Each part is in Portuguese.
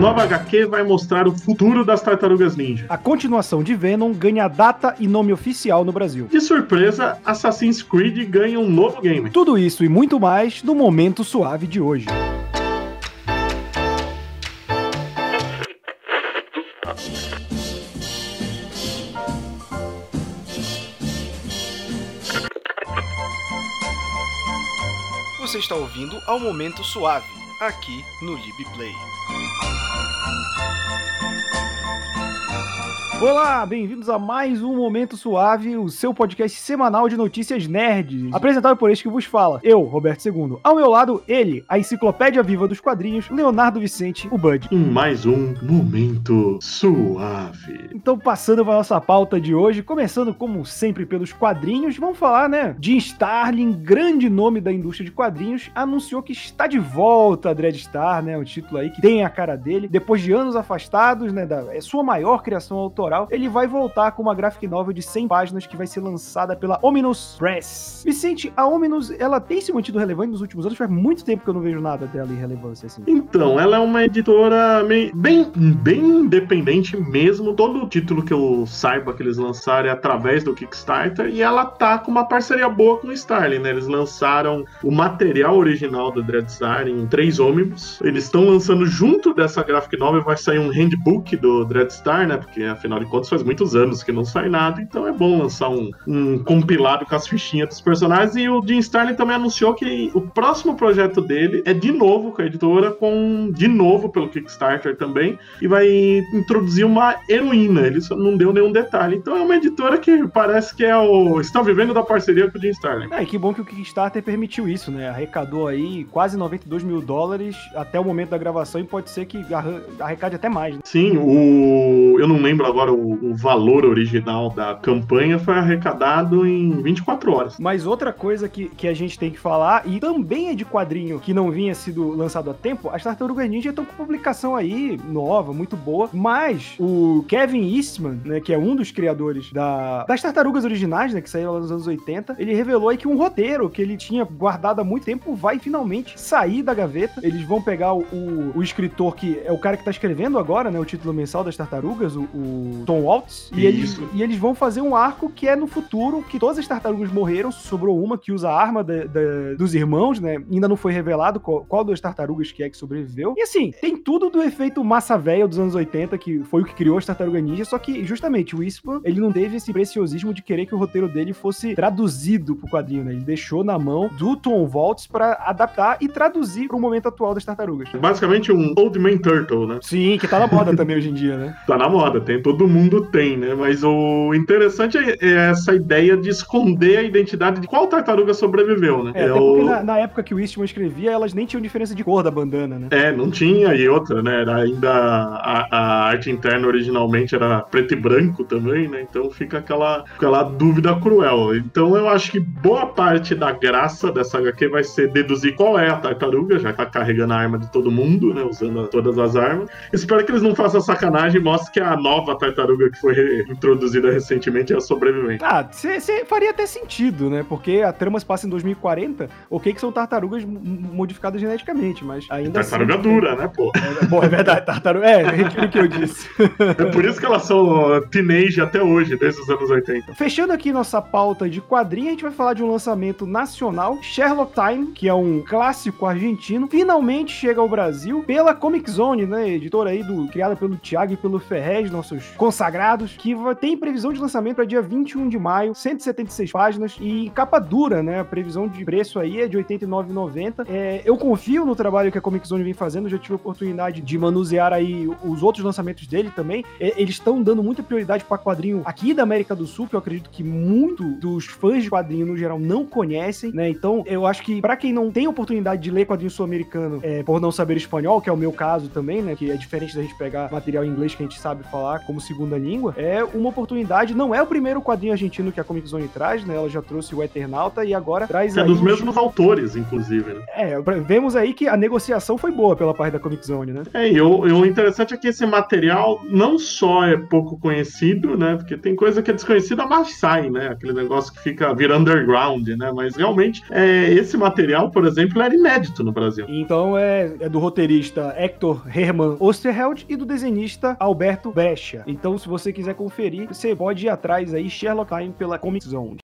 Nova HQ vai mostrar o futuro das tartarugas ninja. A continuação de Venom ganha data e nome oficial no Brasil. De surpresa, Assassin's Creed ganha um novo game. Tudo isso e muito mais no Momento Suave de hoje. Você está ouvindo ao Momento Suave, aqui no LibPlay. Olá, bem-vindos a mais um Momento Suave, o seu podcast semanal de notícias nerds. Apresentado por este que vos fala, eu, Roberto II. Ao meu lado, ele, a enciclopédia viva dos quadrinhos, Leonardo Vicente, o Bud. Em mais um Momento Suave. Então, passando para nossa pauta de hoje, começando como sempre pelos quadrinhos, vamos falar, né? Jim Starlin, grande nome da indústria de quadrinhos, anunciou que está de volta a Dreadstar, né? O título aí que tem a cara dele. Depois de anos afastados, né? Da, é sua maior criação autoral ele vai voltar com uma graphic novel de 100 páginas que vai ser lançada pela Ominous Press. Vicente, a Ominous, ela tem se mantido relevante nos últimos anos? Faz muito tempo que eu não vejo nada dela em relevância, assim. Então, ela é uma editora bem, bem independente mesmo. Todo o título que eu saiba que eles lançaram é através do Kickstarter e ela tá com uma parceria boa com o Starling, né? Eles lançaram o material original do Dreadstar em três ônibus. Eles estão lançando junto dessa graphic novel, vai sair um handbook do Dreadstar, né? Porque afinal Afinal de contas, faz muitos anos que não sai nada, então é bom lançar um, um compilado com as fichinhas dos personagens. E o Jim Starlin também anunciou que o próximo projeto dele é de novo com a editora, com de novo pelo Kickstarter também, e vai introduzir uma heroína. Ele só não deu nenhum detalhe. Então é uma editora que parece que é o. está vivendo da parceria com o Jim Starlin. É, e que bom que o Kickstarter permitiu isso, né? Arrecadou aí quase 92 mil dólares até o momento da gravação e pode ser que arrecade até mais. Né? Sim, o. Eu não lembro agora o, o, valor original da campanha foi arrecadado em 24 horas. Mas outra coisa que, que a gente tem que falar, e também é de quadrinho que não vinha sido lançado a tempo, as Tartarugas Ninja estão com publicação aí nova, muito boa, mas o Kevin Eastman, né, que é um dos criadores da, das Tartarugas originais, né, que saíram lá nos anos 80, ele revelou aí que um roteiro que ele tinha guardado há muito tempo vai finalmente sair da gaveta. Eles vão pegar o, o, o escritor que é o cara que tá escrevendo agora, né, o título mensal das Tartarugas, o, o Tom Waltz. E eles, e eles vão fazer um arco que é no futuro, que todas as tartarugas morreram, sobrou uma que usa a arma de, de, dos irmãos, né? Ainda não foi revelado qual, qual das tartarugas que é que sobreviveu. E assim, tem tudo do efeito massa velha dos anos 80, que foi o que criou as tartarugas ninja, só que justamente o Eastman, ele não teve esse preciosismo de querer que o roteiro dele fosse traduzido pro quadrinho, né? Ele deixou na mão do Tom Waltz para adaptar e traduzir pro momento atual das tartarugas. Basicamente um Old Man Turtle, né? Sim, que tá na moda também hoje em dia, né? Tá na moda, tem todo todo mundo tem, né? Mas o interessante é, é essa ideia de esconder a identidade de qual tartaruga sobreviveu, né? É, é o... na, na, época que o Eastman escrevia, elas nem tinham diferença de cor da bandana, né? É, não tinha, e outra, né? Era ainda a, a arte interna originalmente era preto e branco também, né? Então fica aquela, aquela dúvida cruel. Então eu acho que boa parte da graça dessa HQ vai ser deduzir qual é a tartaruga, já que tá carregando a arma de todo mundo, né? Usando todas as armas. Espero que eles não façam sacanagem e mostrem que a nova tartaruga tartaruga que foi introduzida recentemente é a sobrevivente. Ah, você faria até sentido, né? Porque a trama se passa em 2040, ok que são tartarugas modificadas geneticamente, mas ainda Tartaruga assim, dura, né, pô? É, bom, é verdade, tartaruga... É, é aquilo que eu disse. É por isso que elas são teenage até hoje, desde os anos 80. Fechando aqui nossa pauta de quadrinho, a gente vai falar de um lançamento nacional, Sherlock Time, que é um clássico argentino, finalmente chega ao Brasil pela Comic Zone, né, editora aí do, criada pelo Thiago e pelo Ferrez, nossos consagrados, que tem previsão de lançamento para dia 21 de maio, 176 páginas e capa dura, né? A previsão de preço aí é de R$ 89,90. É, eu confio no trabalho que a Comic Zone vem fazendo, já tive a oportunidade de manusear aí os outros lançamentos dele também. É, eles estão dando muita prioridade para quadrinho aqui da América do Sul, que eu acredito que muito dos fãs de quadrinho no geral não conhecem, né? Então, eu acho que para quem não tem oportunidade de ler quadrinho sul-americano é, por não saber espanhol, que é o meu caso também, né? Que é diferente da gente pegar material em inglês que a gente sabe falar como se segunda língua, é uma oportunidade. Não é o primeiro quadrinho argentino que a Comic Zone traz, né? Ela já trouxe o Eternauta e agora traz é aí. É dos mesmos autores, inclusive, né? É, vemos aí que a negociação foi boa pela parte da Comic Zone, né? É, e o, e o interessante é que esse material não só é pouco conhecido, né? Porque tem coisa que é desconhecida, mas sai, né? Aquele negócio que fica vira underground, né? Mas realmente, é, esse material, por exemplo, era inédito no Brasil. Então é, é do roteirista Hector Hermann Osterheld e do desenhista Alberto Brecha. Então, se você quiser conferir, você pode ir atrás aí Sherlock Time pela Comic Zone.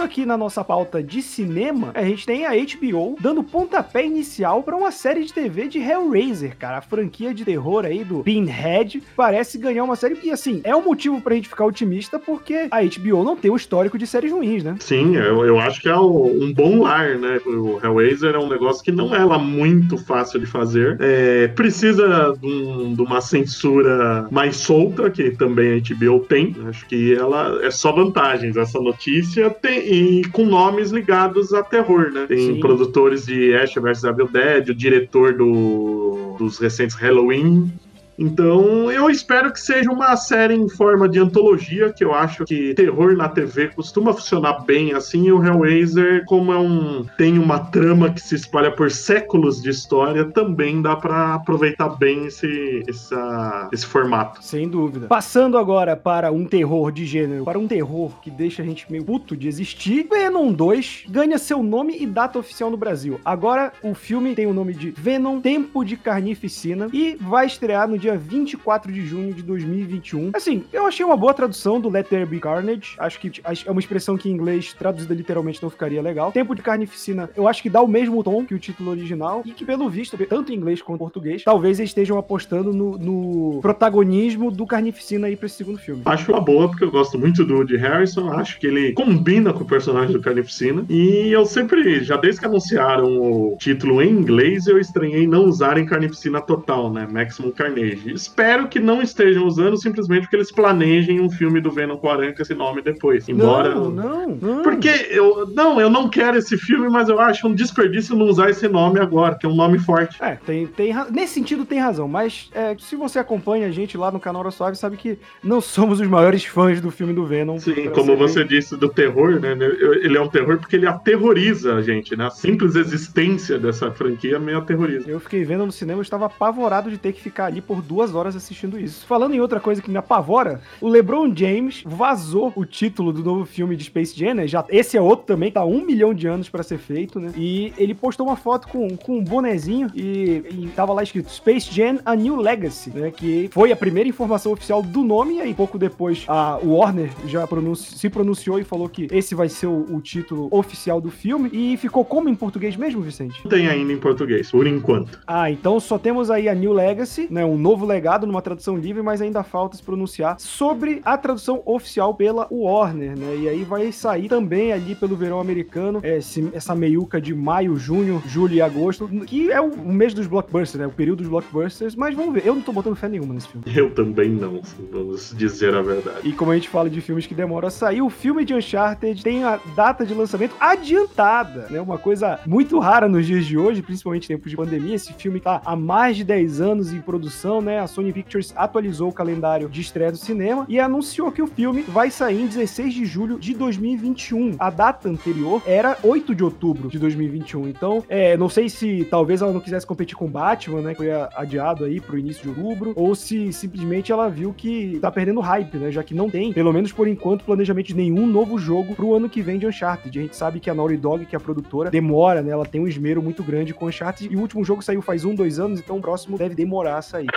Aqui na nossa pauta de cinema, a gente tem a HBO dando pontapé inicial para uma série de TV de Hellraiser, cara. A franquia de terror aí do Pinhead parece ganhar uma série. E assim, é um motivo pra gente ficar otimista porque a HBO não tem um histórico de séries ruins, né? Sim, eu, eu acho que é um bom lar, né? O Hellraiser é um negócio que não é lá muito fácil de fazer. É, precisa de, um, de uma censura mais solta, que também a HBO tem. Acho que ela é só vantagens. Essa notícia tem, e com nomes ligados a terror, né? Tem Sim. produtores de Ash vs Evil Dead, o diretor do, dos recentes Halloween, então, eu espero que seja uma série em forma de antologia, que eu acho que terror na TV costuma funcionar bem assim, e o Hellraiser, como é um tem uma trama que se espalha por séculos de história, também dá para aproveitar bem esse, essa, esse formato. Sem dúvida. Passando agora para um terror de gênero, para um terror que deixa a gente meio puto de existir, Venom 2 ganha seu nome e data oficial no Brasil. Agora, o filme tem o nome de Venom Tempo de Carnificina e vai estrear no dia dia 24 de junho de 2021. Assim, eu achei uma boa tradução do Let There Be Carnage. Acho que é uma expressão que em inglês traduzida literalmente não ficaria legal. Tempo de Carnificina, eu acho que dá o mesmo tom que o título original e que, pelo visto, tanto em inglês quanto em português, talvez eles estejam apostando no, no protagonismo do Carnificina aí pra esse segundo filme. Acho uma boa, porque eu gosto muito do de Harrison. Acho que ele combina com o personagem do Carnificina. E eu sempre, já desde que anunciaram o título em inglês, eu estranhei não usarem Carnificina total, né? Maximum Carnage. Espero que não estejam usando simplesmente porque eles planejem um filme do Venom com Aranha com esse nome depois. Embora. Não, não, não. Porque eu. Não, eu não quero esse filme, mas eu acho um desperdício não usar esse nome agora, que é um nome forte. É, tem, tem nesse sentido tem razão, mas é, se você acompanha a gente lá no canal Hora Suave, sabe que não somos os maiores fãs do filme do Venom. Sim, como você disse do terror, né? Ele é um terror porque ele aterroriza a gente, né? A simples existência dessa franquia me aterroriza. Eu fiquei vendo no cinema, eu estava apavorado de ter que ficar ali por duas horas assistindo isso. Falando em outra coisa que me apavora, o LeBron James vazou o título do novo filme de Space Jam, né? Já, esse é outro também, tá um milhão de anos para ser feito, né? E ele postou uma foto com, com um bonezinho e, e tava lá escrito Space Jam A New Legacy, né? Que foi a primeira informação oficial do nome e aí pouco depois a Warner já pronunci se pronunciou e falou que esse vai ser o, o, título oficial do filme e ficou como em português mesmo, Vicente? Tem ainda em português, por enquanto. Ah, então só temos aí a New Legacy, né? Um novo legado numa tradução livre, mas ainda falta se pronunciar sobre a tradução oficial pela Warner, né? E aí vai sair também ali pelo verão americano, esse, essa meiuca de maio, junho, julho e agosto, que é o mês dos blockbusters, né? O período dos blockbusters, mas vamos ver. Eu não tô botando fé nenhuma nesse filme. Eu também não, vamos dizer a verdade. E como a gente fala de filmes que demoram a sair, o filme de Uncharted tem a data de lançamento adiantada, né? Uma coisa muito rara nos dias de hoje, principalmente em tempos de pandemia. Esse filme tá há mais de 10 anos em produção, né? A Sony Pictures atualizou o calendário de estreia do cinema e anunciou que o filme vai sair em 16 de julho de 2021. A data anterior era 8 de outubro de 2021. Então, é, não sei se talvez ela não quisesse competir com Batman, né? Que foi adiado aí pro início de outubro, ou se simplesmente ela viu que tá perdendo hype, né? Já que não tem, pelo menos por enquanto, planejamento de nenhum novo jogo pro ano que vem de Uncharted. A gente sabe que a Naughty Dog, que é a produtora, demora, né? Ela tem um esmero muito grande com Uncharted e o último jogo saiu faz um, dois anos, então o próximo deve demorar a sair.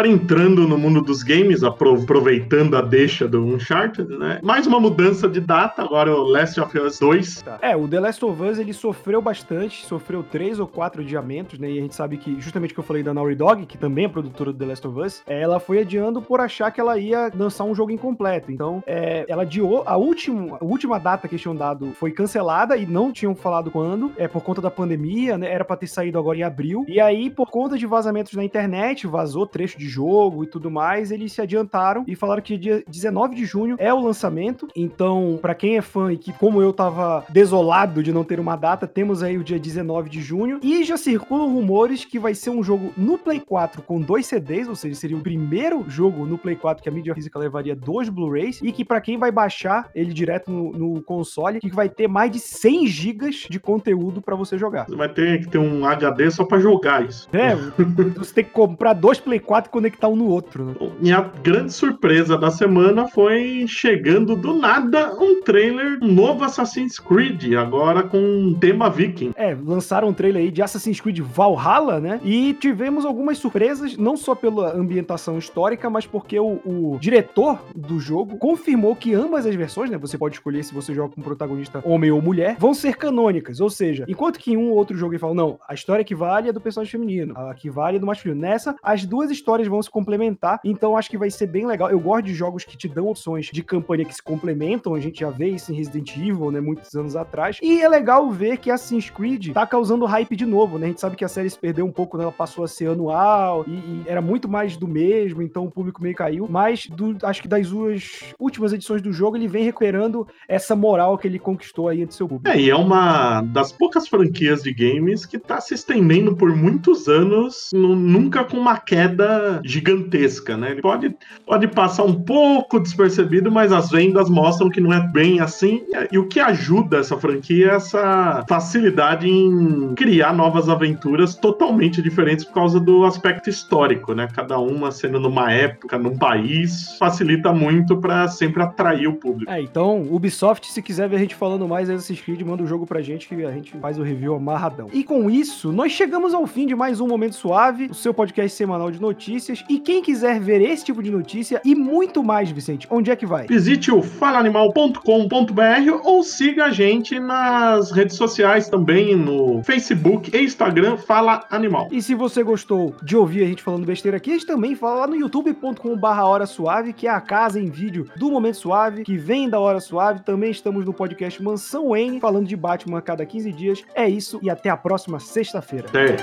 Agora entrando no mundo dos games, aproveitando a deixa do Uncharted, né? Mais uma mudança de data, agora o Last of Us 2. Tá. É, o The Last of Us ele sofreu bastante, sofreu três ou quatro adiamentos, né? E a gente sabe que, justamente que eu falei da Naughty Dog, que também é produtora do The Last of Us, ela foi adiando por achar que ela ia lançar um jogo incompleto. Então, é, ela adiou, a última, a última data que eles tinham dado foi cancelada e não tinham falado quando, é por conta da pandemia, né? Era pra ter saído agora em abril. E aí, por conta de vazamentos na internet, vazou trecho de jogo e tudo mais, eles se adiantaram e falaram que dia 19 de junho é o lançamento. Então, para quem é fã e que, como eu, tava desolado de não ter uma data, temos aí o dia 19 de junho. E já circulam rumores que vai ser um jogo no Play 4 com dois CDs, ou seja, seria o primeiro jogo no Play 4 que a mídia física levaria dois Blu-rays. E que para quem vai baixar ele direto no, no console, que vai ter mais de 100 GB de conteúdo para você jogar. Vai ter que ter um HD só para jogar isso. É, você tem que comprar dois Play 4 e conectar um no outro. Né? E a grande surpresa da semana foi chegando do nada um trailer um novo Assassin's Creed, agora com um tema viking. É, lançaram um trailer aí de Assassin's Creed Valhalla, né? E tivemos algumas surpresas, não só pela ambientação histórica, mas porque o, o diretor do jogo confirmou que ambas as versões, né? Você pode escolher se você joga com protagonista homem ou mulher, vão ser canônicas. Ou seja, enquanto que em um ou outro jogo ele fala, não, a história que vale é do personagem feminino, a que vale é do masculino. Nessa, as duas histórias vão se complementar, então acho que vai ser bem legal. Eu gosto de jogos que te dão opções de campanha que se complementam, a gente já vê isso em Resident Evil, né, muitos anos atrás. E é legal ver que Assassin's Creed tá causando hype de novo, né? A gente sabe que a série se perdeu um pouco, né? Ela passou a ser anual e, e era muito mais do mesmo, então o público meio caiu. Mas do, acho que das duas últimas edições do jogo, ele vem recuperando essa moral que ele conquistou aí entre seu público. É, e é uma das poucas franquias de games que tá se estendendo por muitos anos, nunca com uma queda gigantesca, né? Ele pode, pode passar um pouco despercebido, mas as vendas mostram que não é bem assim. E o que ajuda essa franquia é essa facilidade em criar novas aventuras totalmente diferentes por causa do aspecto histórico, né? Cada uma sendo numa época, num país, facilita muito para sempre atrair o público. É, então, Ubisoft, se quiser ver a gente falando mais Assassin's Creed, manda o jogo pra gente que a gente faz o review amarradão. E com isso, nós chegamos ao fim de mais um Momento Suave, o seu podcast semanal de notícias. E quem quiser ver esse tipo de notícia e muito mais, Vicente, onde é que vai? Visite o falaanimal.com.br ou siga a gente nas redes sociais também, no Facebook e Instagram, Fala Animal. E se você gostou de ouvir a gente falando besteira aqui, a gente também fala lá no youtube.com.br Hora Suave, que é a casa em vídeo do Momento Suave, que vem da Hora Suave. Também estamos no podcast Mansão N, falando de Batman a cada 15 dias. É isso e até a próxima sexta-feira. Até.